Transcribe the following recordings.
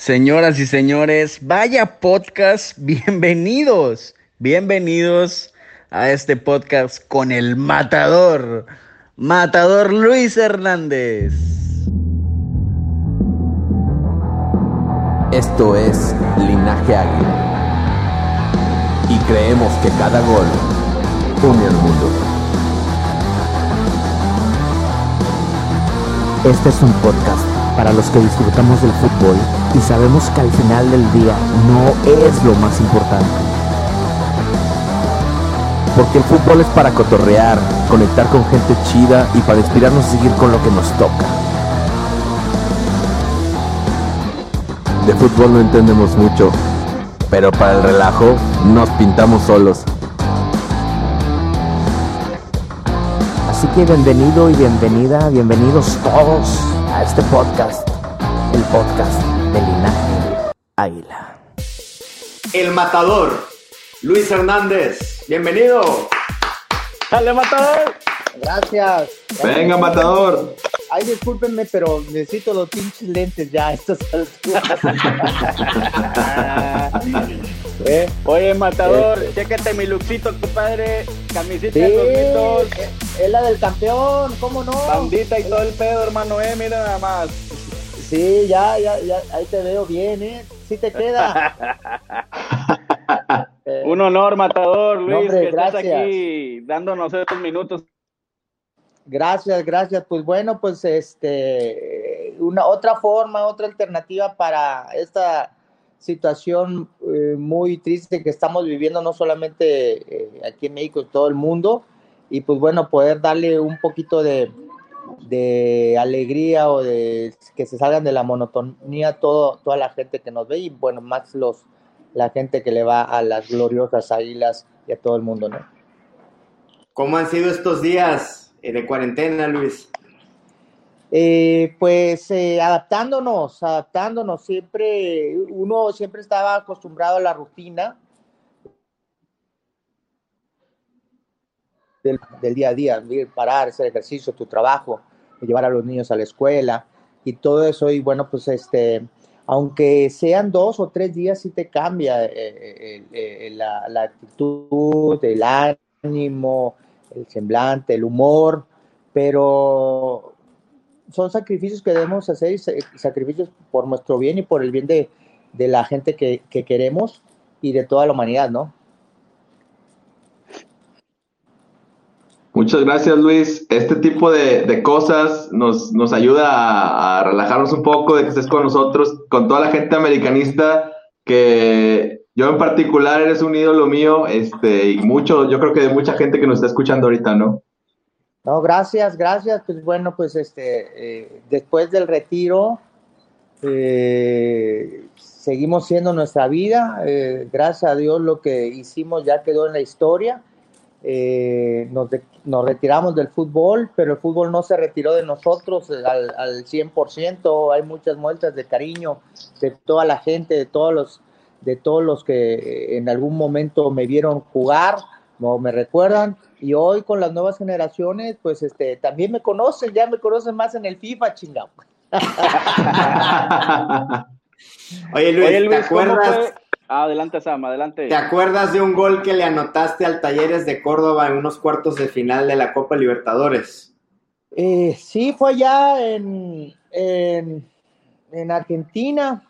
Señoras y señores, vaya podcast, bienvenidos, bienvenidos a este podcast con el matador, matador Luis Hernández. Esto es Linaje Águila. Y creemos que cada gol une al mundo. Este es un podcast para los que disfrutamos del fútbol y sabemos que al final del día no es lo más importante. Porque el fútbol es para cotorrear, conectar con gente chida y para inspirarnos a seguir con lo que nos toca. De fútbol no entendemos mucho, pero para el relajo nos pintamos solos. Así que bienvenido y bienvenida, bienvenidos todos a este podcast, el podcast de Linaje Águila. El matador, Luis Hernández. Bienvenido. ¡Dale, matador! Gracias. Venga, matador. Ay, discúlpenme, pero necesito los pinches lentes ya a estas alturas. Eh, Oye, matador, chécate mi luxito, compadre. Camisita Sí, de 2002, es la del campeón, ¿cómo no? bandita y todo el pedo, hermano, eh, mira nada más. Sí, ya, ya, ya, ahí te veo bien, ¿eh? Sí te queda. Eh, Un honor, matador, Luis, No, hombre, que estás gracias. aquí dándonos estos minutos. Gracias, gracias. Pues bueno, pues este, una otra forma, otra alternativa para esta situación eh, muy triste que estamos viviendo, no solamente eh, aquí en México, en todo el mundo, y pues bueno, poder darle un poquito de, alegría o de que se salgan de la monotonía todo, toda la gente que nos ve y bueno, más los la gente que le va a las gloriosas águilas y a todo el mundo, ¿no? ¿Cómo han sido estos días de cuarentena, Luis? Eh, pues eh, adaptándonos, adaptándonos, siempre, uno siempre estaba acostumbrado a la rutina del, día a día, parar, hacer ejercicio, tu trabajo, llevar a los niños a la escuela y todo eso, y bueno, pues este, aunque sean dos o tres días, sí te cambia eh, eh, eh, la actitud, el ánimo, el semblante, el humor, pero son sacrificios que debemos hacer y sa- sacrificios por nuestro bien y por el bien de, de la gente que, que queremos y de toda la humanidad, ¿no? Muchas gracias, Luis. Este tipo de, de cosas nos, nos ayuda a, a relajarnos un poco, de que estés con nosotros, con toda la gente americanista, que yo en particular eres un ídolo mío, este, y mucho, yo creo que de mucha gente que nos está escuchando ahorita, ¿no? No, gracias, gracias. Pues bueno, pues este, eh, después del retiro, eh, seguimos siendo nuestra vida. eh, gracias a Dios lo que hicimos ya quedó en la historia. Eh, nos, de- nos retiramos del fútbol, pero el fútbol no se retiró de nosotros eh, al, al 100%. Hay muchas muestras de cariño de toda la gente, de todos los, de todos los que eh, en algún momento me vieron jugar o me recuerdan. Y hoy con las nuevas generaciones, pues este, también me conocen, ya me conocen más en el FIFA, chingado. Oye, Luis, Oye, ¿te Luis, ¿cómo acuerdas? fue? Adelante, Sam, adelante. ¿Te acuerdas de un gol que le anotaste al Talleres de Córdoba en unos cuartos de final de la Copa Libertadores? Eh, sí, fue allá en, en, en Argentina.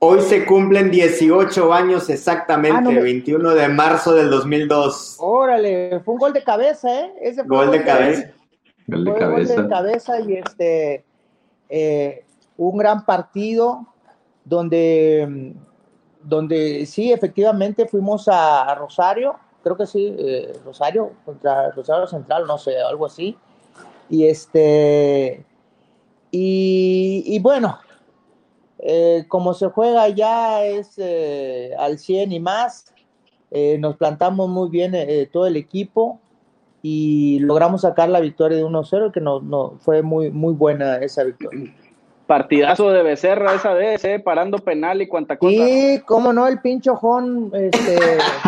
Hoy se cumplen 18 años exactamente, Ah, no me- 21 de marzo del 2002. Órale, fue un gol de cabeza, ¿eh? Ese fue Gol de cabeza. Gol de fue un gol de cabeza. cabeza y este, eh, un gran partido donde, donde sí, efectivamente fuimos a, a Rosario, creo que sí, eh, Rosario, contra Rosario Central, no sé, algo así. Y este, y y, bueno, eh, como se juega ya es eh, al 100 y más, eh, nos plantamos muy bien todo el equipo y logramos sacar la victoria de 1-0, que no, no, fue muy, muy buena esa victoria. Partidazo de Becerra esa vez, ¿eh? parando penal y cuanta cosa. Sí, cómo no, el pincho Jón este,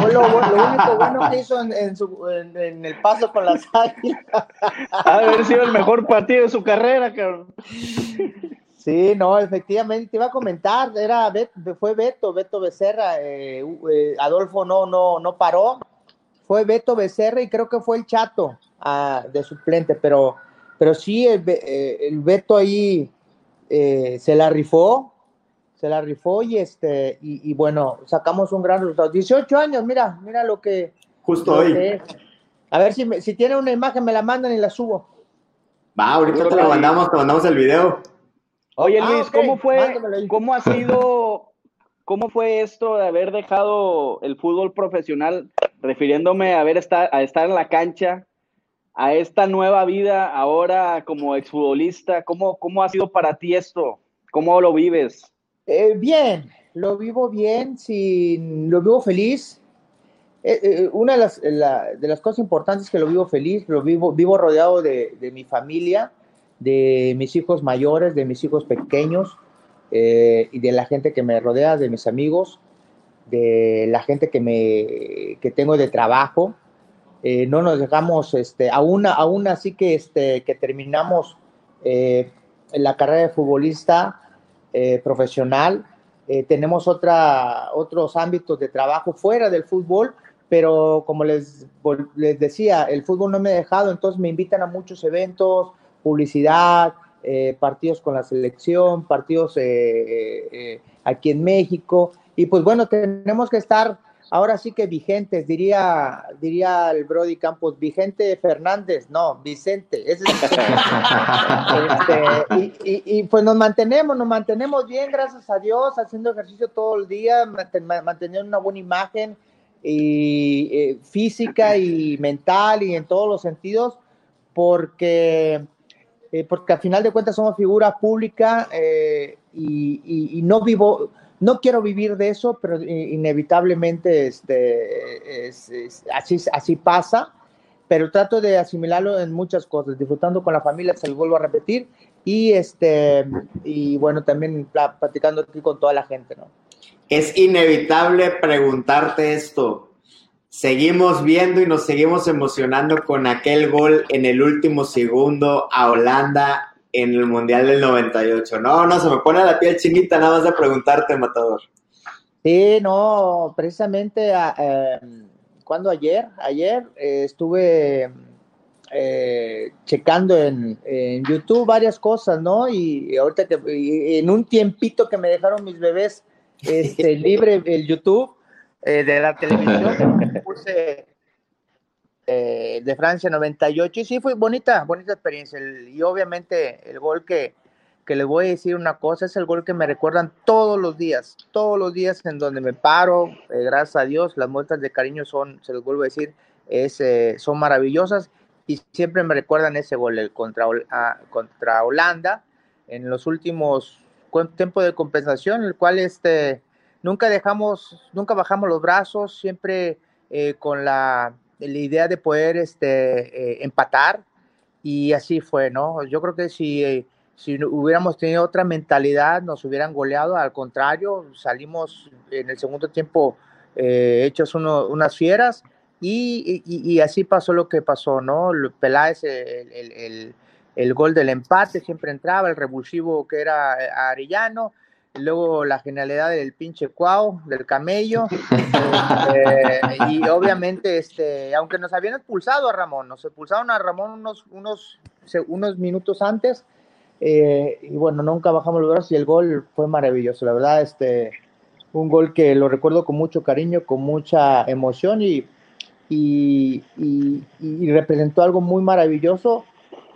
fue lo, único bueno que hizo en, su, en, el paso con las águilas. Ha haber sido el mejor partido de su carrera, cabrón. Sí, no, efectivamente, te iba a comentar, era fue Beto, Beto Becerra, eh, eh, Adolfo no, no, no paró, fue Beto Becerra y creo que fue el Chato ah, de suplente, pero, pero sí, el, eh, el Beto ahí eh, se la rifó, se la rifó y este, y, bueno, sacamos un gran resultado. 18 años, mira, mira lo que. Justo hoy. a ver si, si tiene una imagen, me la mandan y la subo. Va, ahorita te lo mandamos, te mandamos el video. Oye ah, Luis, ¿cómo fue, cómo ha sido, cómo fue esto de haber dejado el fútbol profesional, refiriéndome a, haber estar, a estar en la cancha a esta nueva vida ahora como exfutbolista? ¿Cómo, ¿Cómo ha sido para ti esto? ¿Cómo lo vives? Eh, bien, lo vivo bien, sin, lo vivo feliz. Eh, eh, una de las, de las, cosas importantes es que lo vivo feliz, lo vivo, vivo rodeado de, de mi familia, de mis hijos mayores, de mis hijos pequeños y de la gente que me rodea, de mis amigos, de la gente que, me, que tengo de trabajo. Eh, no nos dejamos, este, aún, aún así que, este, que terminamos eh, la carrera de futbolista eh, profesional, tenemos otra, otros ámbitos de trabajo fuera del fútbol, pero como les, les decía, el fútbol no me ha dejado, entonces me invitan a muchos eventos, publicidad, partidos con la selección, partidos aquí en México, y pues bueno, tenemos que estar ahora sí que vigentes, diría, diría el Brody Campos, Vigente Fernández, no, Vicente. Este, y, pues nos mantenemos, nos mantenemos bien, gracias a Dios, haciendo ejercicio todo el día, manteniendo una buena imagen y, eh, física y mental y en todos los sentidos, porque, eh, porque al final de cuentas somos figura pública eh, y no vivo no quiero vivir de eso, pero inevitablemente este, así, así pasa, pero trato de asimilarlo en muchas cosas, disfrutando con la familia, se lo vuelvo a repetir, y, este, y bueno, también platicando aquí con toda la gente, ¿no? Es inevitable preguntarte esto. Seguimos viendo y nos seguimos emocionando con aquel gol en el último segundo a Holanda en el Mundial del 98. No, no, se me pone la piel chinita nada más de preguntarte, Matador. Sí, no, precisamente, ah, em, cuando ayer, ayer eh, estuve eh, checando en, YouTube varias cosas, ¿no? Y, ahorita que en un tiempito que me dejaron mis bebés este, libre el YouTube eh, de la televisión, puse eh, de Francia 98 y sí fue bonita, bonita experiencia. y obviamente el gol que, que les voy a decir una cosa, es el gol que me recuerdan todos los días, todos los días en donde me paro, eh, gracias a Dios, las muestras de cariño son, se los vuelvo a decir, es, eh, son maravillosas y siempre me recuerdan ese gol, el contra, ah, contra Holanda, en los últimos tiempos de compensación, el cual este, nunca dejamos, nunca bajamos los brazos, siempre con la la idea de poder este, eh, empatar y así fue, ¿no? Yo creo que si, si hubiéramos tenido otra mentalidad nos hubieran goleado, al contrario, salimos en el segundo tiempo eh, hechos unas fieras y, y, así pasó lo que pasó, ¿no? Peláez, el, el, el, gol del empate siempre entraba, el revulsivo que era eh, Arellano, luego la genialidad del pinche Cuau, del camello, este, y obviamente, este, aunque nos habían expulsado a Ramón, nos expulsaron a Ramón unos, unos, unos minutos antes, eh, y bueno, nunca bajamos los brazos y el gol fue maravilloso, la verdad, este, un gol que lo recuerdo con mucho cariño, con mucha emoción y, y, y representó algo muy maravilloso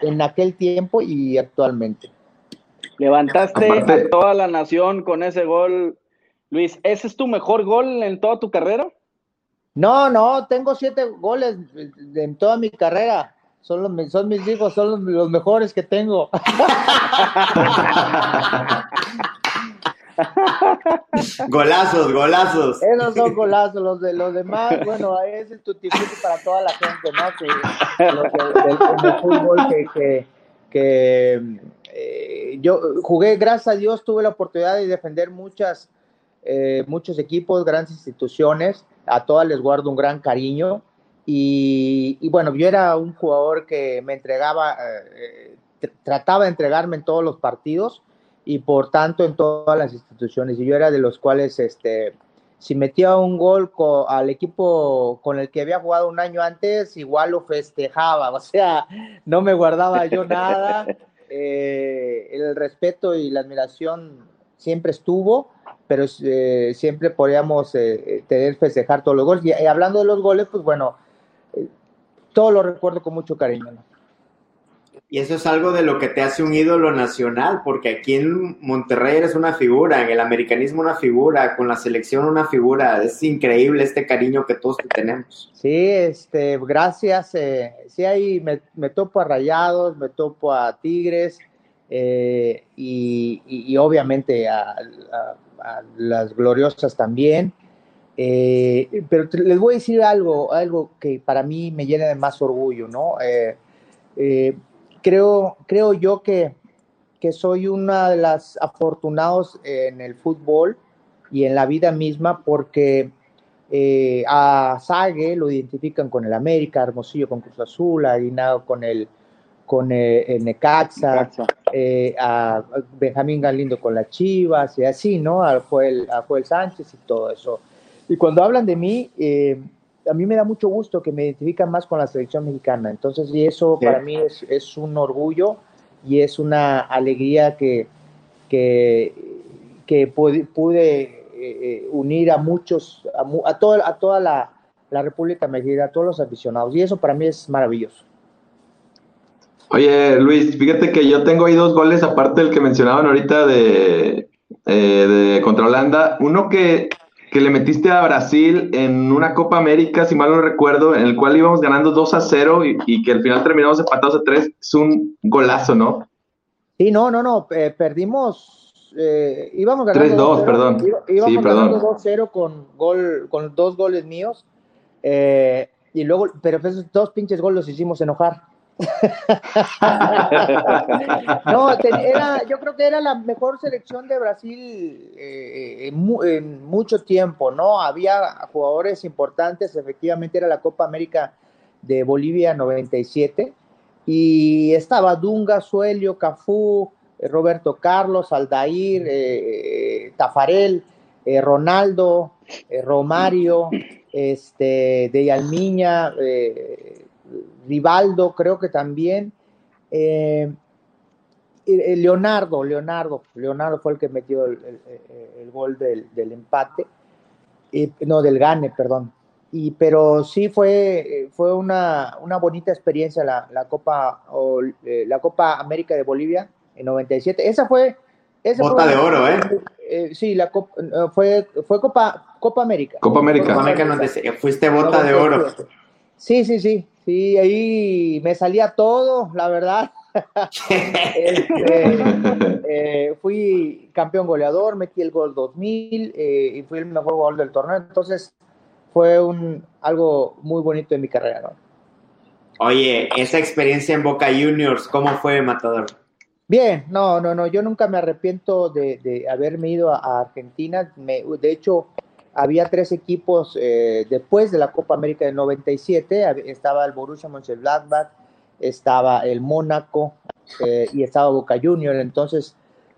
en aquel tiempo y actualmente. Levantaste a toda la nación con ese gol. Luis, ¿ese es tu mejor gol en toda tu carrera? No, no, tengo siete goles en toda mi carrera. son, los, son mis hijos, son los, mejores que tengo. golazos, golazos. Esos son golazos, los de los demás, bueno, es el tutifuti para toda la gente, ¿no? Que, los del, fútbol que, que, eh, yo jugué, gracias a Dios, tuve la oportunidad de defender muchas, eh, muchos equipos, grandes instituciones, a todas les guardo un gran cariño y, bueno, yo era un jugador que me entregaba, eh, trataba de entregarme en todos los partidos y por tanto en todas las instituciones. Y yo era de los cuales, este, si metía un gol al equipo con el que había jugado un año antes, igual lo festejaba. O sea, no me guardaba yo nada. Eh, el respeto y la admiración siempre estuvo, pero eh, siempre podíamos tener festejar todos los goles. y, hablando de los goles, pues bueno, todo lo recuerdo con mucho cariño. Y eso es algo de lo que te hace un ídolo nacional, porque aquí en Monterrey eres una figura, en el americanismo una figura, con la selección una figura. Es increíble este cariño que todos tenemos. Sí, este, gracias. Eh, sí, ahí me, topo a Rayados, me topo a Tigres eh, y, obviamente a, las gloriosas también. Eh, pero les voy a decir algo, algo que para mí me llena de más orgullo, ¿no? Eh, eh, creo, creo yo que, que soy una de las afortunados en el fútbol y en la vida misma porque a Sague lo identifican con el América, Hermosillo con Cruz Azul, a con el con el, Necaxa, a Benjamín Galindo con las Chivas y así, ¿no? A Joel, a Joel Sánchez y todo eso. Y cuando hablan de mí, eh, a mí me da mucho gusto que me identifican más con la selección mexicana. Entonces, y eso para mí es, es, un orgullo y es una alegría que, que, que pude, pude eh, eh, unir a muchos, a, a, a toda la, la, República Mexicana, a todos los aficionados. Y eso para mí es maravilloso. Oye, Luis, fíjate que yo tengo ahí dos goles, aparte del que mencionaban ahorita de, de contra Holanda. Uno que que le metiste a Brasil en una Copa América, si mal no recuerdo, en el cual íbamos ganando 2 a 0 y, que al final terminamos empatados a 3, es un golazo, ¿no? Sí, no, no, no, eh, perdimos, eh, íbamos ganando 3-2, perdón. Íbamos sí, ganando 2-0 con, gol, con dos goles míos, eh, y luego, pero esos dos pinches goles los hicimos enojar. no, era, yo creo que era la mejor selección de Brasil eh, en, mucho tiempo, ¿no? Había jugadores importantes, efectivamente era la Copa América de Bolivia 97, y estaba Dunga, Suelio, Cafú, eh, Roberto Carlos, Aldair, eh, Tafarel, Ronaldo, Romario, este, de Almiña, Rivaldo, creo que también. Eh, Leonardo, Leonardo, Leonardo fue el que metió el, gol del, empate, no, del gane, perdón. Y, pero sí fue, fue una, una bonita experiencia la, la Copa, o, eh, la Copa América de Bolivia en 97. Esa fue... Esa Bota de oro, ¿eh? ¿eh? sí, la Copa, fue, fue Copa, Copa América. Copa América. Copa América fuiste bota de oro. Sí, sí, sí. Sí, ahí me salía todo, la verdad. Este, eh, fui campeón goleador, metí el gol 2000 eh, y fui el mejor gol del torneo. Entonces fue un, algo muy bonito en mi carrera. ¿no? Oye, esa experiencia en Boca Juniors, ¿cómo fue, Matador? Bien, no, no, no, yo nunca me arrepiento de, haberme ido a, Argentina. Me, de hecho, había tres equipos eh, después de la Copa América del 97, estaba el Borussia Mönchengladbach, estaba el Mónaco eh, y estaba Boca Juniors, entonces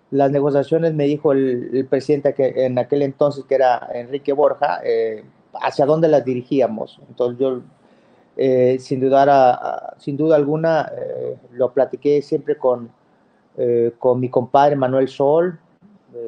las negociaciones me dijo el, presidente que en aquel entonces que era Enrique Borja, eh, hacia dónde las dirigíamos. Entonces yo sin, dudar sin duda alguna lo platiqué siempre con, con mi compadre Manuel Sol,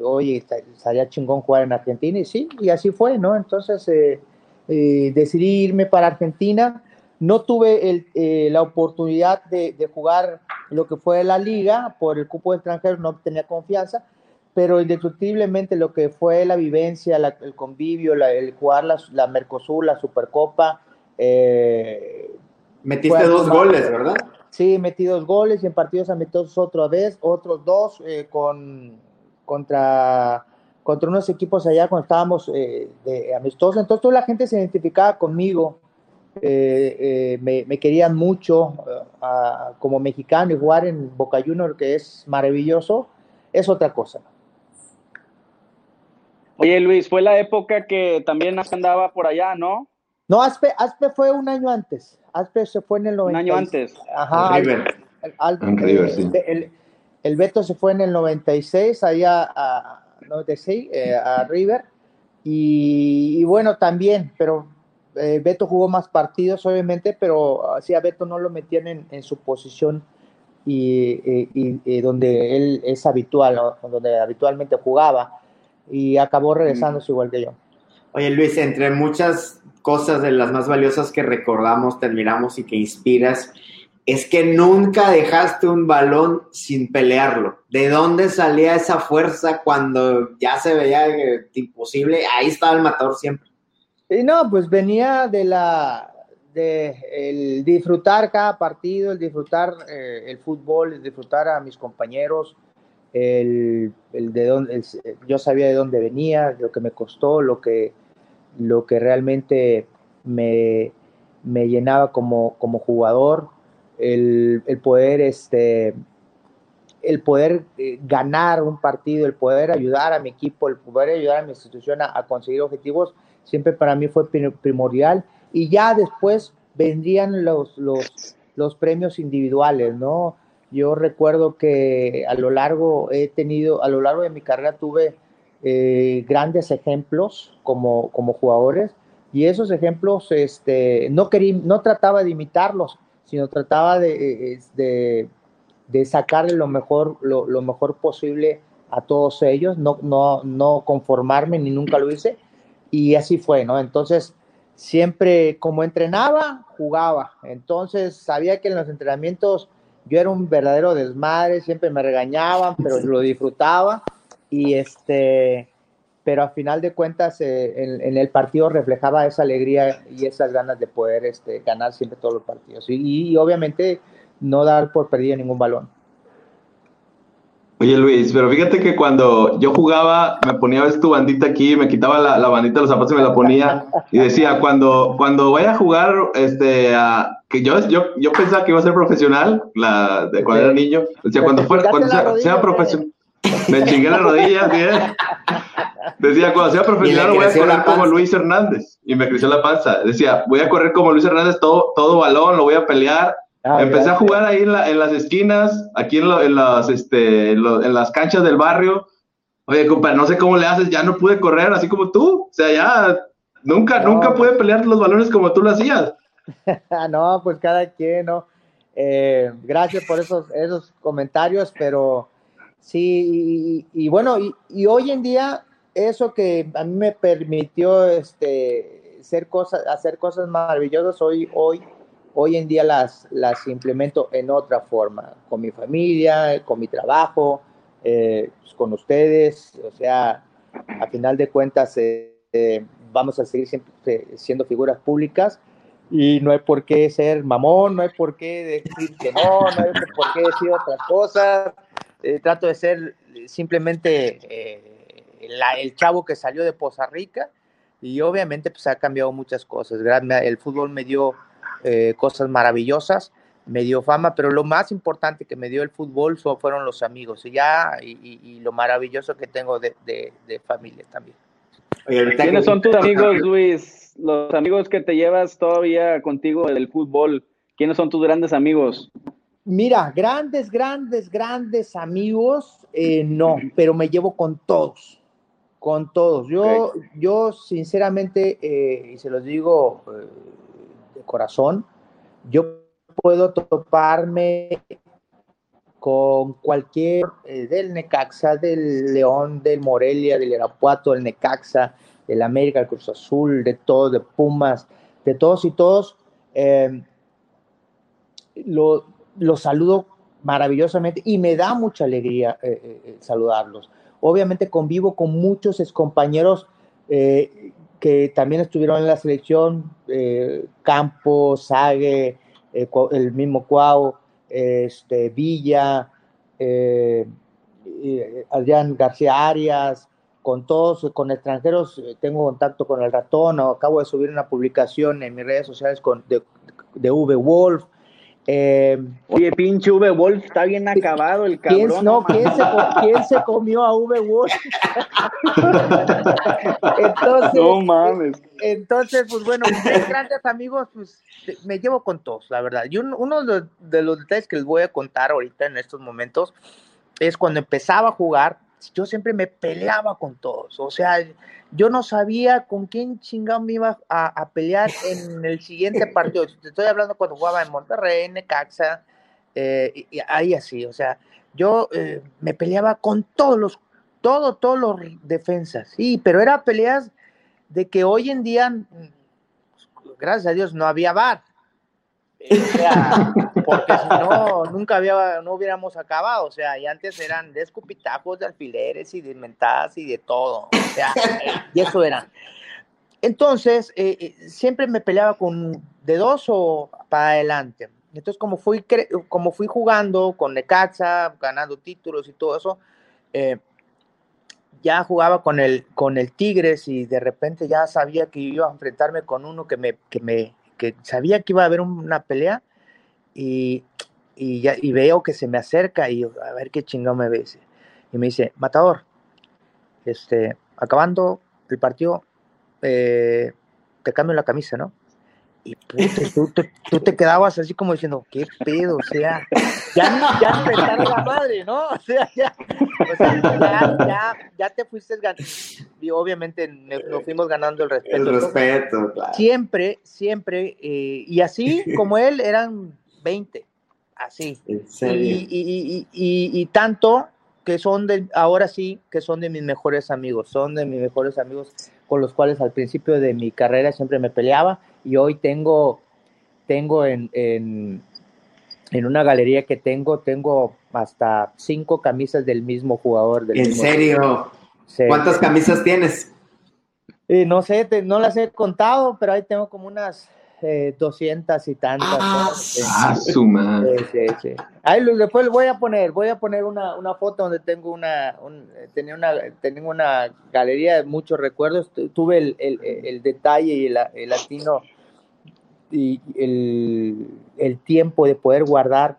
oye, estaría chingón jugar en Argentina, y sí, y así fue, ¿no? Entonces eh, eh, decidí irme para Argentina. No tuve eh, la oportunidad de, jugar lo que fue la liga por el cupo de extranjeros, no tenía confianza, pero indiscutiblemente lo que fue la vivencia, el convivio, el jugar la, Mercosur, la Supercopa, Metiste dos goles, ¿verdad? Sí, metí dos goles y en partidos amistosos otra vez, otros dos eh, con, contra, contra unos equipos allá cuando estábamos eh, de amistosos. Entonces toda la gente se identificaba conmigo, eh, me, me, querían mucho como mexicano y jugar en Boca Juniors, que es maravilloso, es otra cosa. Oye Luis, fue la época que también andaba por allá, ¿no? No, Aspe, Aspe fue un año antes. Aspe se fue en el 96. Un año antes. Ajá. el, el, Beto se fue en el 96, allá a, 96, eh, a River. Y, bueno, también, pero eh, Beto jugó más partidos, obviamente, pero así a Beto no lo metían en, su posición y, donde él es habitual, donde habitualmente jugaba. Y acabó regresándose igual que yo. Oye, Luis, entre muchas cosas de las más valiosas que recordamos, te admiramos y que inspiras, es que nunca dejaste un balón sin pelearlo. ¿De dónde salía esa fuerza cuando ya se veía imposible? Ahí estaba el matador siempre. Y no, pues venía de la de el disfrutar cada partido, el disfrutar eh, el fútbol, el disfrutar a mis compañeros, el, el de dónde, yo sabía de dónde venía, lo que me costó, lo que lo que realmente me, llenaba como, como jugador, el, poder, este, el poder eh, ganar un partido, el poder ayudar a mi equipo, el poder ayudar a mi institución a, conseguir objetivos, siempre para mí fue primordial. Y ya después vendrían los, los, los premios individuales, ¿no? Yo recuerdo que a lo largo he tenido, a lo largo de mi carrera tuve eh, grandes ejemplos como, como jugadores y esos ejemplos este, no, quería, no trataba de imitarlos, sino trataba de, de, de sacarle lo mejor, lo, lo, mejor posible a todos ellos, no, no, no conformarme ni nunca lo hice y así fue, ¿no? Entonces, siempre como entrenaba, jugaba. Entonces, sabía que en los entrenamientos yo era un verdadero desmadre, siempre me regañaban, pero lo disfrutaba y este, pero a final de cuentas eh, en, el partido reflejaba esa alegría y esas ganas de poder este, ganar siempre todos los partidos. Y, obviamente no dar por perdido ningún balón. Oye Luis, pero fíjate que cuando yo jugaba, me ponía ves tu bandita aquí, me quitaba la, la, bandita de los zapatos y me la ponía. Y decía, cuando, cuando vaya a jugar, este, que yo, yo, yo pensaba que iba a ser profesional, la, de cuando era niño, decía, cuando, fuera, cuando sea, sea profesional, me chingué las rodillas, bien. Decía, cuando sea profesional voy a correr como Luis Hernández. Y me creció la panza. Decía, voy a correr como Luis Hernández, todo, todo balón, lo voy a pelear. Ah, Empecé a jugar ahí en, las esquinas, aquí en, las, este, en, las canchas del barrio. Oye, compadre, no sé cómo le haces, ya no pude correr así como tú. O sea, ya nunca, nunca pude pelear los balones como tú lo hacías. no, pues cada quien, ¿no? Eh, gracias por esos, esos comentarios, pero Sí, y, bueno, y, hoy en día eso que a mí me permitió este, ser cosas, hacer cosas maravillosas, hoy, hoy, hoy en día las, las implemento en otra forma, con mi familia, con mi trabajo, eh, pues, con ustedes, o sea, a final de cuentas eh, eh, vamos a seguir siempre siendo figuras públicas y no hay por qué ser mamón, no hay por qué decir que no, no hay por qué decir otras cosas eh, trato de ser simplemente eh, el chavo que salió de Poza Rica y obviamente pues ha cambiado muchas cosas. El fútbol me dio eh, cosas maravillosas, me dio fama, pero lo más importante que me dio el fútbol fueron los amigos y ya y, lo maravilloso que tengo de, familia también. ¿Quiénes son tus amigos, Luis? Los amigos que te llevas todavía contigo del fútbol. ¿Quiénes son tus grandes amigos? Mira, grandes, grandes, grandes amigos, eh, no, pero me llevo con todos, con todos. Yo, yo sinceramente, eh, y se los digo eh, de corazón, yo puedo toparme con cualquier del Necaxa, del León, del Morelia, del Irapuato, del Necaxa, del América, del Cruz Azul, de todos, de Pumas, de todos y todos. lo, los saludo maravillosamente y me da mucha alegría eh, eh, eh, saludarlos. Obviamente convivo con muchos excompañeros que también estuvieron en la selección, Campos, Sague, el mismo Cuau, este, Villa, Adrián García Arias, con todos, con extranjeros, tengo contacto con el ratón, acabo de subir una publicación en mis redes sociales con, de, de V Wolf, eh, Oye, pinche V Wolf, está bien acabado el cabrón. ¿Quién, no, ¿quién se, comió a V Wolf? entonces, no mames. Entonces, pues bueno, grandes amigos, pues me llevo con todos, la verdad. Y uno de los detalles que les voy a contar ahorita en estos momentos es cuando empezaba a jugar, yo siempre me peleaba con todos. O sea, yo no sabía con quién chingado me iba a, pelear en el siguiente partido. Te estoy hablando cuando jugaba en Monterrey, en Necaxa, eh, y, ahí así. O sea, yo eh, me peleaba con todos los, todo, todos los defensas. Sí, pero era peleas de que hoy en día, mm, gracias a Dios, no había bar porque si no, nunca había, no hubiéramos acabado. O sea, y antes eran de escupitajos, de alfileres y de mentadas y de todo. O sea, y eso era. Entonces, eh, eh, siempre me peleaba con de dos o para adelante. Entonces, como fui, como fui jugando con Necaxa, ganando títulos y todo eso, eh, ya jugaba con el, con el Tigres y de repente ya sabía que iba a enfrentarme con uno que me, que me, que sabía que iba a haber una pelea y, ya, y veo que se me acerca y a ver qué chingón me ve. Y me dice, Matador, este, acabando el partido, eh, te cambio la camisa, ¿no? Y tú, tú, te quedabas así como diciendo, ¿qué pedo? O sea, ya, ya me la madre, ¿no? O sea, ya, ya, ya, te fuiste ganando. Y obviamente nos fuimos ganando el respeto. El respeto, claro. Siempre, siempre, eh, y así como él, eran 20, así. Y, y, y, y, tanto que son de, ahora sí, que son de mis mejores amigos, son de mis mejores amigos con los cuales al principio de mi carrera siempre me peleaba y hoy tengo, tengo en, en, una galería que tengo, tengo hasta cinco camisas del mismo jugador. Del ¿En serio? ¿Cuántas camisas tienes? no sé, no las he contado, pero ahí tengo como unas eh, 200 y tantas. Ah, su madre. Sí, sí, Ahí después voy a poner, voy a poner una, una foto donde tengo una, tenía una, tengo una galería de muchos recuerdos. Tuve el, el, el detalle y el, el latino y el, el, tiempo de poder guardar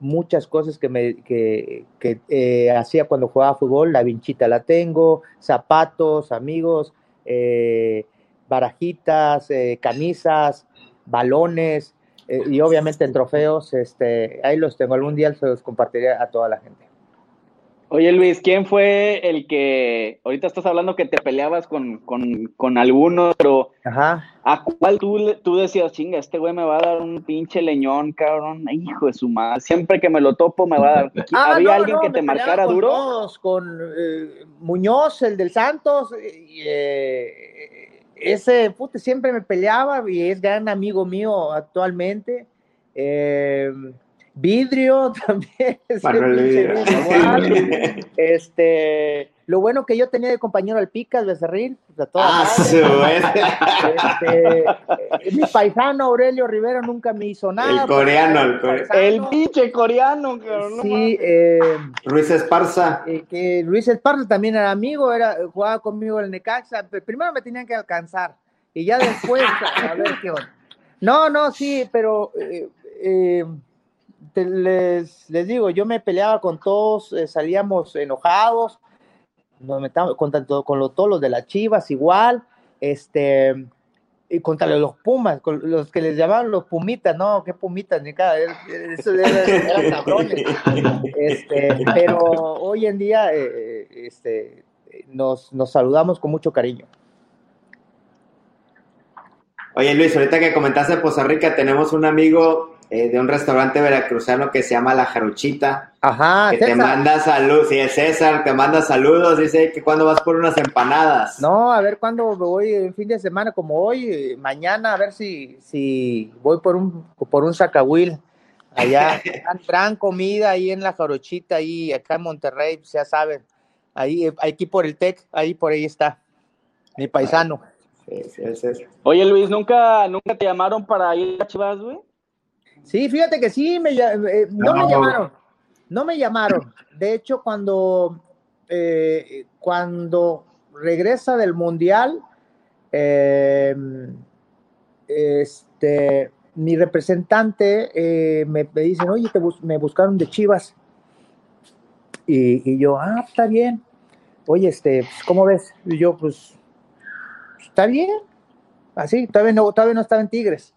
muchas cosas que me que, que eh, hacía cuando jugaba fútbol. La vinchita la tengo, zapatos, amigos, eh, barajitas, eh, camisas, balones eh, y obviamente en trofeos, este, ahí los tengo. Algún día se los compartiré a toda la gente. Oye Luis, ¿quién fue el que, ahorita estás hablando que te peleabas con, con, con alguno, pero ¿a cuál tú, tú decías, chinga, este güey me va a dar un pinche leñón, cabrón? Hijo de su madre, siempre que me lo topo me va a dar. Ah, ¿Había alguien que te marcara con duro? Todos, con eh, Muñoz, el del Santos, y, eh, ese puto siempre me peleaba y es gran amigo mío actualmente. Eh, vidrio también. este, lo bueno que yo tenía de compañero al Picas Becerril, de ah, este, mi paisano Aurelio Rivera nunca me hizo nada. El coreano, el, coreano. el pinche coreano. sí, eh, Luis Esparza. Eh, que Luis Esparza también era amigo, era, jugaba conmigo en el Necaxa. Primero me tenían que alcanzar y ya después a ver qué onda. No, no, sí, pero eh, les, les digo, yo me peleaba con todos, salíamos enojados nos metamos con, tanto, con los, todos los de las Chivas igual, este, y contra los Pumas, con los que les llamaban los Pumitas, no, qué Pumitas, ni cada, eso eran cabrones. Este, pero hoy en día eh, este, nos, nos saludamos con mucho cariño. Oye Luis, ahorita que comentaste de Poza Rica, tenemos un amigo eh, de un restaurante veracruzano que se llama La Jaruchita. Ajá, que te manda saludos, sí, es César, te manda saludos, dice que cuando vas por unas empanadas. No, a ver cuándo voy en fin de semana como hoy, mañana, a ver si, si voy por un, por un sacahuil. Allá, gran comida ahí en La Jaruchita, ahí acá en Monterrey, pues, ya saben, ahí, aquí por el TEC, ahí por ahí está, mi paisano. Oye Luis, ¿nunca, ¿nunca te llamaron para ir a Chivas, güey? Sí, fíjate que sí, me, eh, no, me llamaron, no me llamaron. De hecho, cuando, eh, cuando regresa del Mundial, eh, este, mi representante me, me, dicen, oye, te me buscaron de Chivas. Y, yo, ah, está bien. Oye, este, pues, ¿cómo ves? Y yo, pues, está bien. Así, todavía no, todavía no estaba en Tigres.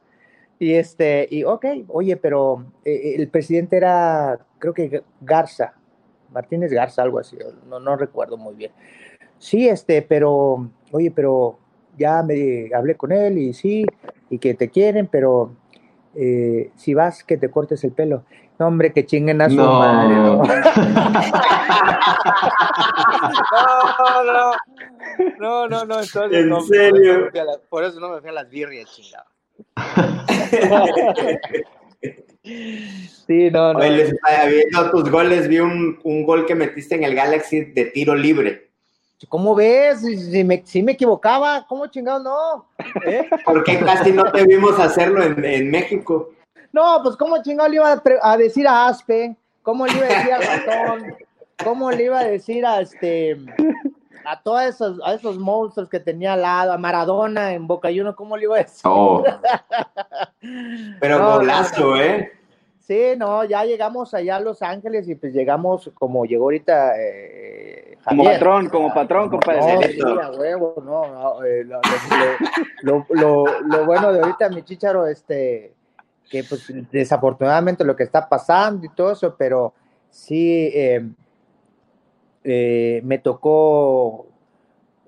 Y este, y ok, oye, pero eh, el presidente era, creo que Garza, Martínez Garza, algo así, no, no recuerdo muy bien. Sí, este, pero, oye, pero ya me hablé con él y sí, y que te quieren, pero eh, si vas, que te cortes el pelo. No, hombre, que chinguen a su madre. ¿no? no, no, no, no, ¿En serio? Por eso, no me fui a las birrias, chingado. Sí, no, no. Viendo tus goles, vi un, un gol que metiste en el Galaxy de tiro libre. ¿Cómo ves? Si me, si me equivocaba, ¿cómo chingado no? ¿Eh? ¿Por qué casi no te vimos hacerlo en, en México? No, pues cómo chingado le iba a, decir a Aspe, cómo le iba a decir al ratón, cómo le iba a decir a este a todos esos, a esos monstruos que tenía al lado, a Maradona en Boca Juniors, ¿cómo le iba a decir? Oh. Pero no, golazo, ¿eh? Sí, no, ya llegamos allá a Los Ángeles y pues llegamos como llegó ahorita eh, Como patrón, como patrón, compadre. No, huevo, no, eh, lo, lo, lo, bueno de ahorita, mi chicharo, este, que pues desafortunadamente lo que está pasando y todo eso, pero sí eh, eh, me tocó,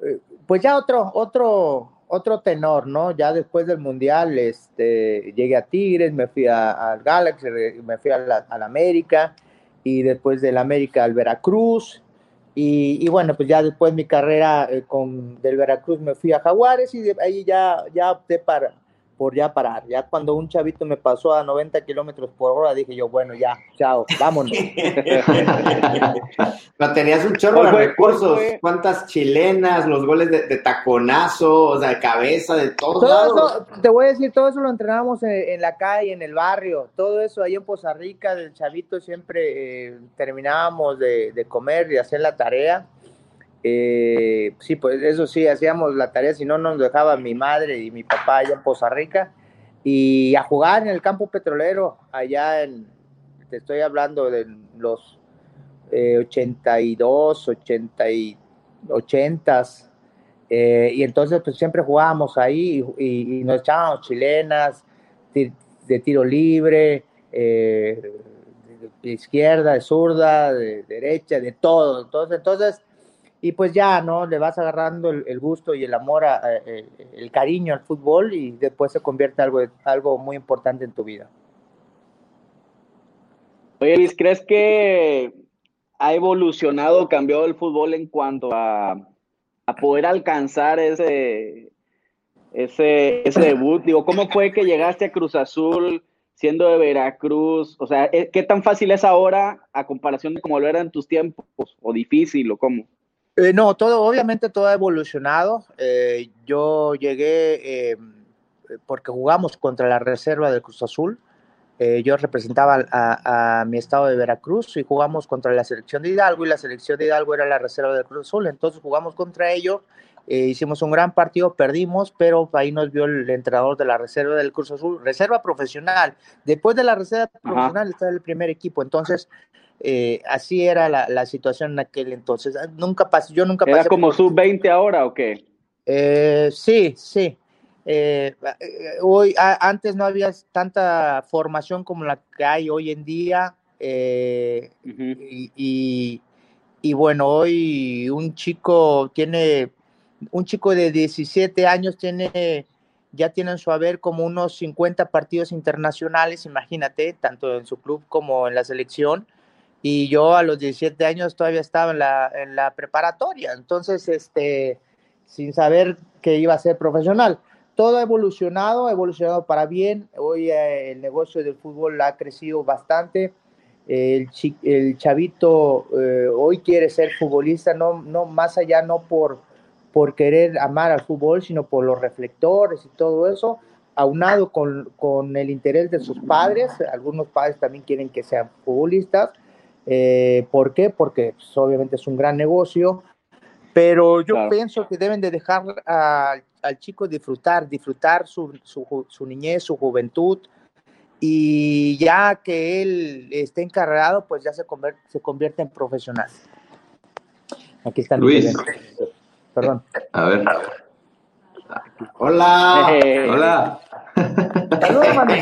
eh, pues ya otro, otro, otro tenor, ¿no? Ya después del Mundial, este, llegué a Tigres, me fui al Galaxy, me fui al América, y después del América al Veracruz, y, bueno, pues ya después mi carrera con, del Veracruz me fui a Jaguares, y de ahí ya, ya opté para, por ya parar. Ya cuando un chavito me pasó a 90 kilómetros por hora, dije yo, bueno, ya, chao, vámonos. Pero tenías un chorro de recursos, cuántas chilenas, los goles de, taconazo, o sea, de cabeza, de todos todo te voy a decir, todo eso lo entrenábamos en, la calle, en el barrio, todo eso ahí en Poza Rica, del chavito siempre eh, terminábamos de, de comer y hacer la tarea eh, sí, pues eso sí, hacíamos la tarea, si no nos dejaba mi madre y mi papá allá en Poza Rica y a jugar en el campo petrolero, allá en, te estoy hablando de los eh, 82, 80 y 80 eh, y entonces pues siempre jugábamos ahí y, nos echábamos chilenas de, tiro libre, eh, de, izquierda, de zurda, de derecha, de todo. Entonces, entonces y pues ya, ¿no? Le vas agarrando el, gusto y el amor, a, eh, el cariño al fútbol y después se convierte en algo, algo muy importante en tu vida. Oye, Luis, ¿crees que ha evolucionado, cambiado el fútbol en cuanto a, poder alcanzar ese, ese, ese debut? Digo, ¿cómo fue que llegaste a Cruz Azul siendo de Veracruz? O sea, ¿qué tan fácil es ahora a comparación de cómo lo era en tus tiempos? ¿O difícil o cómo? Eh, no, todo, obviamente todo ha evolucionado. Eh, yo llegué eh, porque jugamos contra la reserva del Cruz Azul. yo representaba a, mi estado de Veracruz y jugamos contra la selección de Hidalgo y la selección de Hidalgo era la reserva del Cruz Azul. Entonces jugamos contra ellos, hicimos un gran partido, perdimos, pero ahí nos vio el entrenador de la reserva del Cruz Azul, reserva profesional. Después de la reserva profesional está el primer equipo. Entonces eh, así era la, situación en aquel entonces. Ah, nunca pasé, yo nunca pasé. ¿Era como sub-20 ahora o qué? Eh, sí, sí. Eh, hoy, antes no había tanta formación como la que hay hoy en día. y, y, bueno, hoy un chico tiene, un chico de 17 años tiene, ya tiene en su haber como unos 50 partidos internacionales, imagínate, tanto en su club como en la selección y yo a los 17 años todavía estaba en la, en la preparatoria, entonces, este, sin saber que iba a ser profesional. Todo ha evolucionado, ha evolucionado para bien. Hoy eh, el negocio del fútbol ha crecido bastante. El, el chavito eh, hoy quiere ser futbolista, no, no más allá, no por, por querer amar al fútbol, sino por los reflectores y todo eso. aunado con, con, el interés de sus padres, algunos padres también quieren que sean futbolistas. Eh, ¿Por qué? Porque pues, obviamente es un gran negocio, pero yo pienso que deben de dejar al chico disfrutar, disfrutar su, su, su, niñez, su juventud, y ya que él esté encargado, pues ya se convierte, se convierte en profesional. Aquí está Luis. Perdón. A ver. Hola. Hola. Saludos, hermano.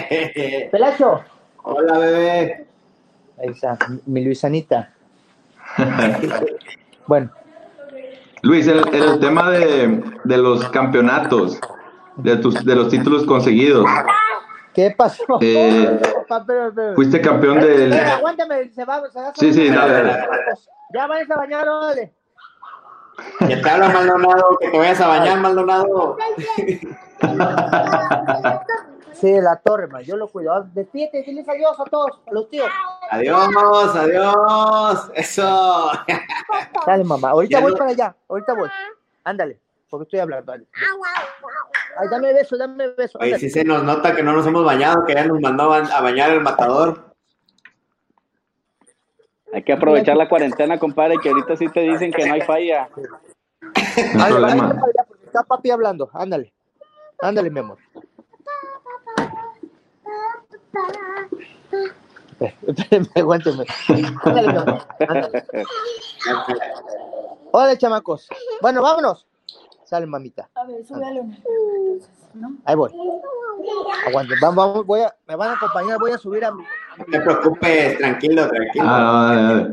Pelacho. Hola, bebé. Ahí está, mi Luisanita. bueno. Luis, el, el tema de, de, los campeonatos, de, tus, de los títulos conseguidos. ¿Qué pasó? Eh, fuiste campeón del. Aguántame, se va, se va. Sí, sí, dale, dale. Ya vayas a bañar, dale. Que te habla Maldonado, que te vayas a bañar, Maldonado. Sí, la torre, man. yo lo cuido. Despídete, diles adiós a todos, a los tíos. Adiós, adiós. Eso. Dale, mamá. Ahorita voy para allá. Ahorita voy. Ándale, porque estoy hablando. Dale. Ay, dame beso, dame beso. Oye, sí se nos nota que no nos hemos bañado, que ya nos mandaban a bañar el matador. Hay que aprovechar la cuarentena, compadre, que ahorita sí te dicen que no hay falla. No hay problema. Está papi hablando. Ándale. Ándale, mi amor. Espérenme. Ándale. Hola, chamacos. Bueno, vámonos. Sale, mamita. A ver. ¿no? Ahí voy. Aguante, vamos, vamos, voy a, me van a acompañar, voy a subir a mi. No te preocupes, tranquilo, tranquilo. Ah.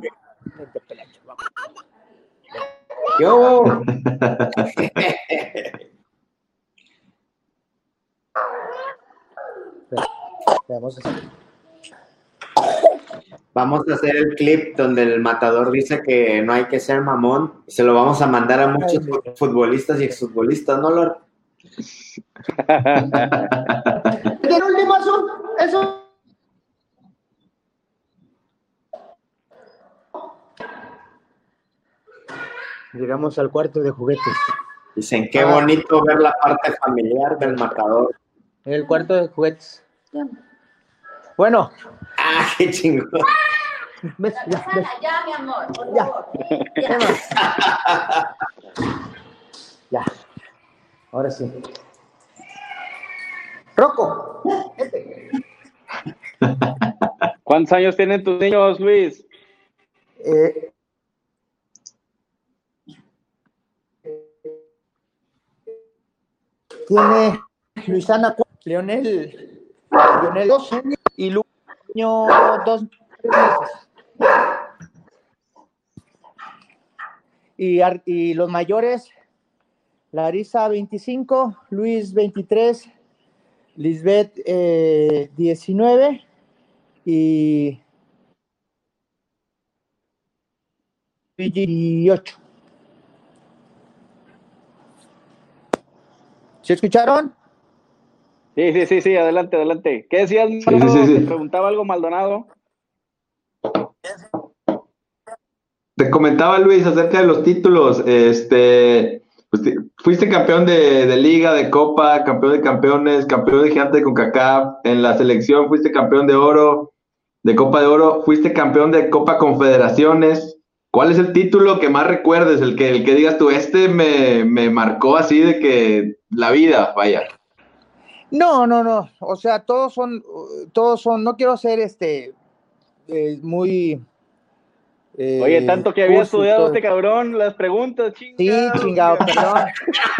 Yo. Vamos a hacer. Vamos a hacer el clip donde el matador dice que no hay que ser mamón. Se lo vamos a mandar a muchos futbolistas y exfutbolistas, ¿no, Lord? el último azul, eso. Llegamos al cuarto de juguetes. Dicen, qué bonito ver la parte familiar del matador. En el cuarto de juguetes. Bueno. Ah, qué chingón. Ves, ya, ves. Ya, mi amor. Ya. Ya. ya. Ahora sí. Rocco. Este. ¿Cuántos años tienen tus niños, Luis? Eh, tiene Luisana, Leonel, Leonel 12 y Lu año dos meses. Y, y los mayores, Larisa 25, Luis 23, Lisbeth eh, 19 y 18. ¿Se escucharon? Sí, sí, sí, sí, adelante, adelante. ¿Qué decías, sí, sí, sí. Te preguntaba algo Maldonado. Te comentaba Luis acerca de los títulos. Este, pues, fuiste campeón de, de, liga, de copa, campeón de campeones, campeón de gigante de CONCACAF. En la selección fuiste campeón de oro, de copa de oro. Fuiste campeón de copa confederaciones. ¿Cuál es el título que más recuerdes? El que, el que digas tú, este me, me marcó así de que la vida, vaya. No, no, no. O sea, todos son, todos son, no quiero ser este eh, muy. Eh, Oye, tanto que había estudiado este cabrón, las preguntas, chingado. Sí, chingado, perdón.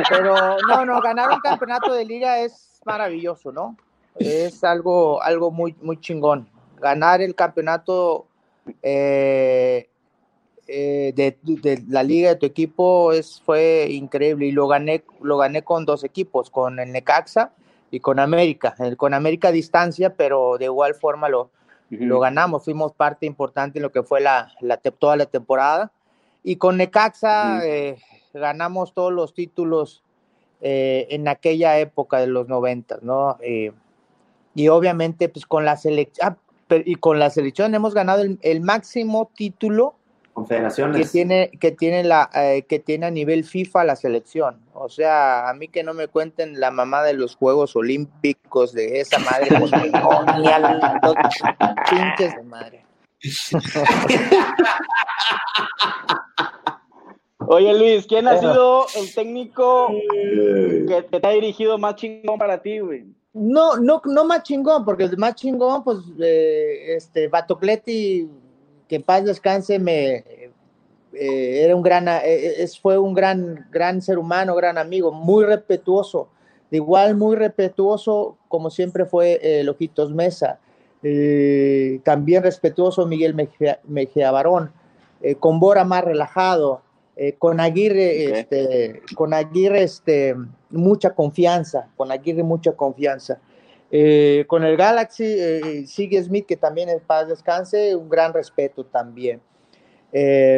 Pero no, no, ganar un campeonato de liga es maravilloso, ¿no? Es algo, algo muy, muy chingón. Ganar el campeonato eh, eh, de, de, la liga de tu equipo es, fue increíble y lo gané, lo gané con dos equipos, con el Necaxa y con América. El, con América a distancia, pero de igual forma lo, uh -huh. lo ganamos. Fuimos parte importante en lo que fue la, la toda la temporada. Y con Necaxa uh -huh. eh, ganamos todos los títulos eh, en aquella época de los 90, ¿no? Eh, y obviamente, pues con la selección, ah, y con la selección hemos ganado el, el máximo título confederaciones que tiene que tiene la eh, que tiene a nivel FIFA la selección O sea, a mí que no me cuenten la mamá de los Juegos Olímpicos de esa madre, pues, ni a los pinches de madre. Oye Luis, ¿quién ha sido el técnico que te ha dirigido más chingón para ti, güey? No, no, no más chingón, porque el más chingón, pues, eh, este, Batocleti, que paz descanse, me eh, era un gran, eh, es, fue un gran, gran ser humano, gran amigo, muy respetuoso, de igual muy respetuoso como siempre fue Lojitos Mesa, también respetuoso Miguel Mejía, Mejía Barón, con Bora más relajado, eh, con Aguirre, este, con Aguirre, este, mucha confianza, con Aguirre mucha confianza. Eh, con el Galaxy, eh, Sigue Smith, que también en paz descanse, un gran respeto también.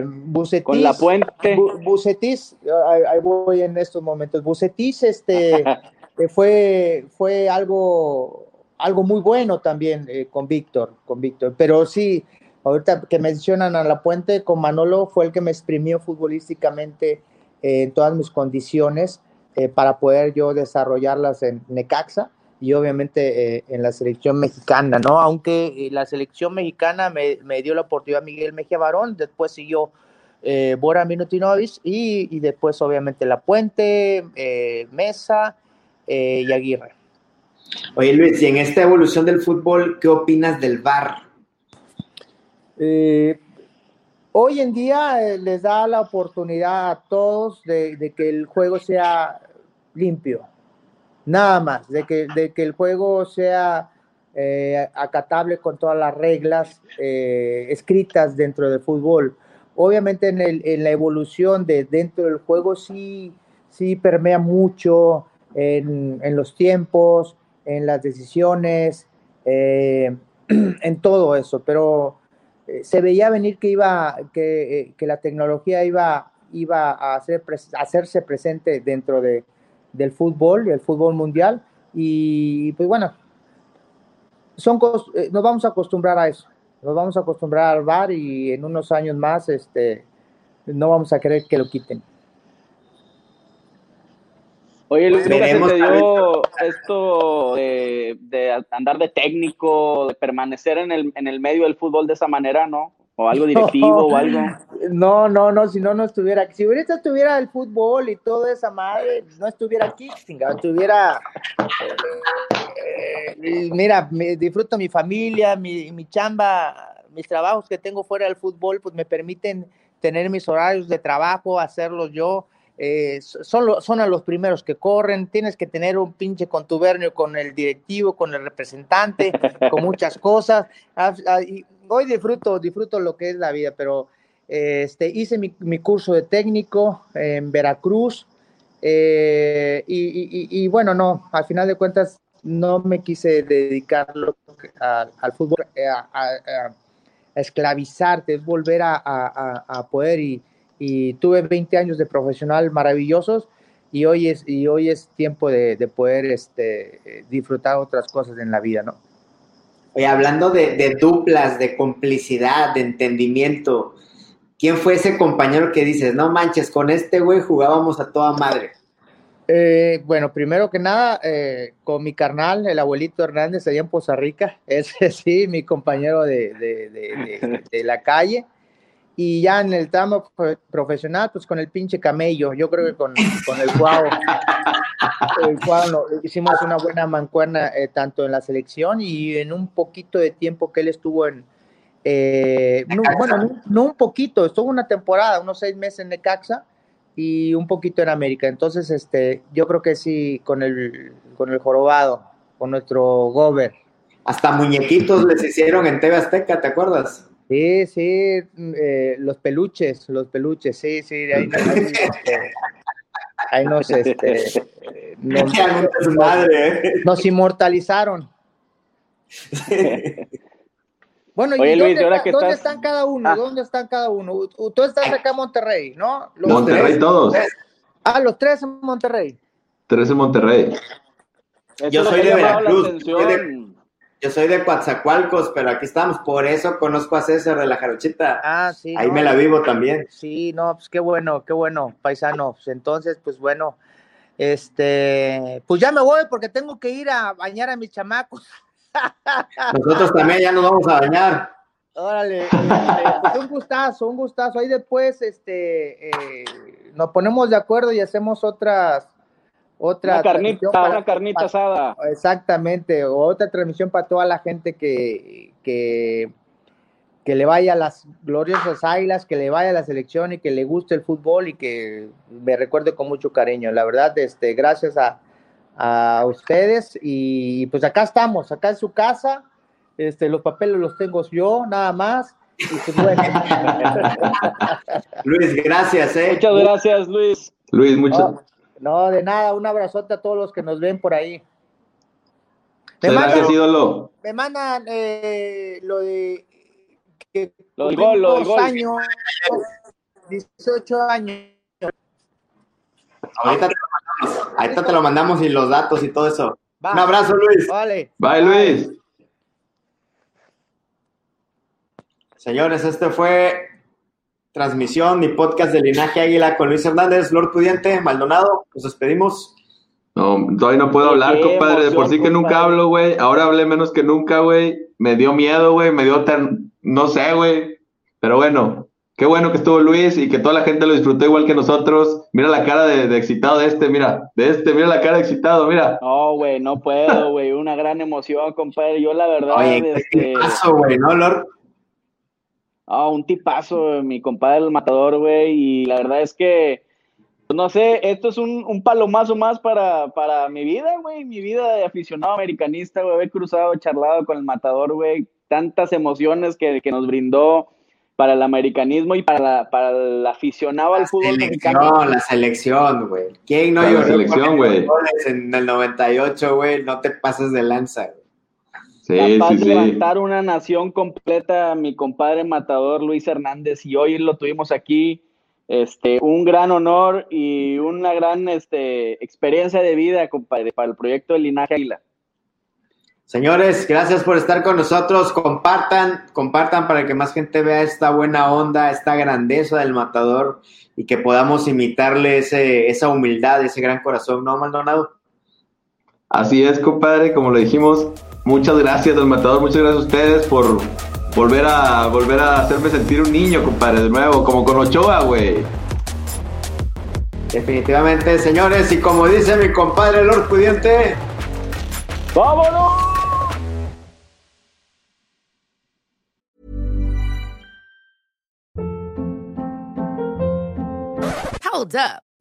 Bucetis, con la puente. Bucetis, ahí, voy en estos momentos. Bucetis, este, fue, fue algo, algo muy bueno también con Víctor, con Víctor, pero sí, Ahorita que mencionan a La Puente, con Manolo fue el que me exprimió futbolísticamente eh, en todas mis condiciones eh, para poder yo desarrollarlas en Necaxa y obviamente eh, en la selección mexicana, ¿no? Aunque la selección mexicana me, dio la oportunidad Miguel Mejía Barón, después siguió Bora Minutinovic y, y, después obviamente La Puente, Mesa y Aguirre. Oye Luis, y en esta evolución del fútbol, ¿qué opinas del VAR? Eh, hoy en día eh, les da la oportunidad a todos de, que el juego sea limpio, nada más, de que, de que el juego sea eh, acatable con todas las reglas escritas dentro del fútbol. Obviamente en, el, en, la evolución de dentro del juego sí, sí permea mucho en, en los tiempos, en las decisiones, en todo eso, pero eh, se veía venir que iba, que, eh, que la tecnología iba, iba a, hacer, hacerse presente dentro de, del fútbol, el fútbol mundial, y pues bueno, son, eh, nos vamos a acostumbrar a eso, nos vamos a acostumbrar al VAR y en unos años más este, no vamos a querer que lo quiten. Oye, Luis, ¿nunca se te dio esto de, andar de técnico, de permanecer en el, en el medio del fútbol de esa manera, no? O algo directivo o algo. No, no, no, si no, no estuviera aquí. Si ahorita estuviera el fútbol y toda esa madre, no estuviera aquí, estuviera. Eh, mira, me, disfruto mi familia, mi, mi chamba, mis trabajos que tengo fuera del fútbol, pues me permiten tener mis horarios de trabajo, hacerlos yo eh, son, son a los primeros que corren, tienes que tener un pinche contubernio con el directivo, con el representante, con muchas cosas. Ah, ah, hoy disfruto, disfruto lo que es la vida, pero este, hice mi, curso de técnico en Veracruz eh, y, bueno, no, al final de cuentas no me quise dedicarlo al fútbol, eh, a, esclavizarte, es volver a, poder y y tuve 20 años de profesional maravillosos y hoy es, y hoy es tiempo de, poder este, disfrutar otras cosas en la vida, ¿no? Oye, hablando de, duplas, de complicidad, de entendimiento, ¿quién fue ese compañero que dices, no manches, con este güey jugábamos a toda madre? Eh, bueno, primero que nada, eh, con mi carnal, el abuelito Hernández, allá en Poza Rica, ese sí, mi compañero de, de la calle y ya en el tramo profesional, pues con el pinche camello, yo creo que con, con el Cuau, el Cuau hicimos una buena mancuerna eh, tanto en la selección y en un poquito de tiempo que él estuvo en, eh, bueno, no, un poquito, estuvo una temporada, unos seis meses en Necaxa y un poquito en América, entonces este, yo creo que sí, con el, con el jorobado, con nuestro Gober. Hasta muñequitos les hicieron en TV Azteca, ¿te acuerdas? Sí, sí, mm, eh, los peluches, los peluches, sí, sí, ahí, ahí nos, este, nos, ¿eh? nos inmortalizaron. Bueno, ¿y dónde, están cada uno? Ah. ¿Dónde están cada uno? Tú estás acá en Monterrey, ¿no? Monterrey todos. Ah, los tres en Monterrey. Tres en Monterrey. Yo soy de Veracruz. Yo soy de Coatzacoalcos, pero aquí estamos. Por eso conozco a César de la Jarochita. Ah, sí. Ahí me la vivo también. Sí, no, pues qué bueno, qué bueno, paisanos. Entonces, pues bueno, Este, pues ya me voy porque tengo que ir a bañar a mis chamacos. Nosotros también ya nos vamos a bañar. Órale, este, pues un gustazo, un gustazo. Ahí después, este, eh, nos ponemos de acuerdo y hacemos otras, otra una carnita, una carnita asada. Exactamente, otra transmisión para toda la gente que, que, que le vaya a las gloriosas águilas, que le vaya a la selección y que le guste el fútbol y que me recuerde con mucho cariño. La verdad, este, gracias a, a ustedes y pues acá estamos, acá en su casa este, los papeles los tengo yo, nada más. Pues, Luis, gracias, ¿eh? Muchas gracias, Luis. Luis, mucho. No, de nada, un abrazote a todos los que nos ven por ahí. Me gracias, ídolo. Me mandan eh, lo de que lo del gol, lo del gol. años, 18 años. Ahorita te, lo mandamos, ahorita te lo mandamos y los datos y todo eso. Un abrazo, Luis. Vale. Bye, Luis. Señores, este fue transmisión y podcast de Linaje Águila con Luis Hernández, Lord Pudiente, Maldonado. Nos despedimos. No, todavía no puedo hablar, compadre. De por sí que nunca hablo, güey. Ahora hablé menos que nunca, güey. Me dio miedo, güey. Me dio tan. No sé, güey. Pero bueno, qué bueno que estuvo Luis y que toda la gente lo disfrutó igual que nosotros. Mira la cara de, excitado de este, mira. De este, mira la cara de excitado, mira. No, güey, no puedo, güey. Una gran emoción, compadre. Yo, la verdad. Oye, qué paso, güey, ¿no, Lord? Ah, un tipazo, mi compadre el matador, güey. Y la verdad es que, pues, no sé, esto es un, un palomazo más para, para mi vida, güey. Mi vida de aficionado americanista, güey. Haber cruzado, charlado con el matador, güey. Tantas emociones que, que nos brindó para el americanismo y para, la, para el aficionado al fútbol mexicano. La selección, güey. ¿Quién no La selección, güey. En el 98, güey, no te pases de lanza, güey. Sí, capaz de levantar una nación completa, mi compadre matador Luis Hernández, y hoy lo tuvimos aquí. Este, un gran honor y una gran este, experiencia de vida, compadre, para el proyecto de Linaje Águila. Señores, gracias por estar con nosotros. Compartan, compartan para que más gente vea esta buena onda, esta grandeza del matador y que podamos imitarle ese, esa humildad, ese gran corazón, ¿no, Maldonado? Así es, compadre, como lo dijimos, Muchas gracias, don Matador. Muchas gracias a ustedes por volver a volver a hacerme sentir un niño, compadre, de nuevo, como con Ochoa, güey. Definitivamente, señores, y como dice mi compadre Lord Pudiente, ¡vámonos! Hold up.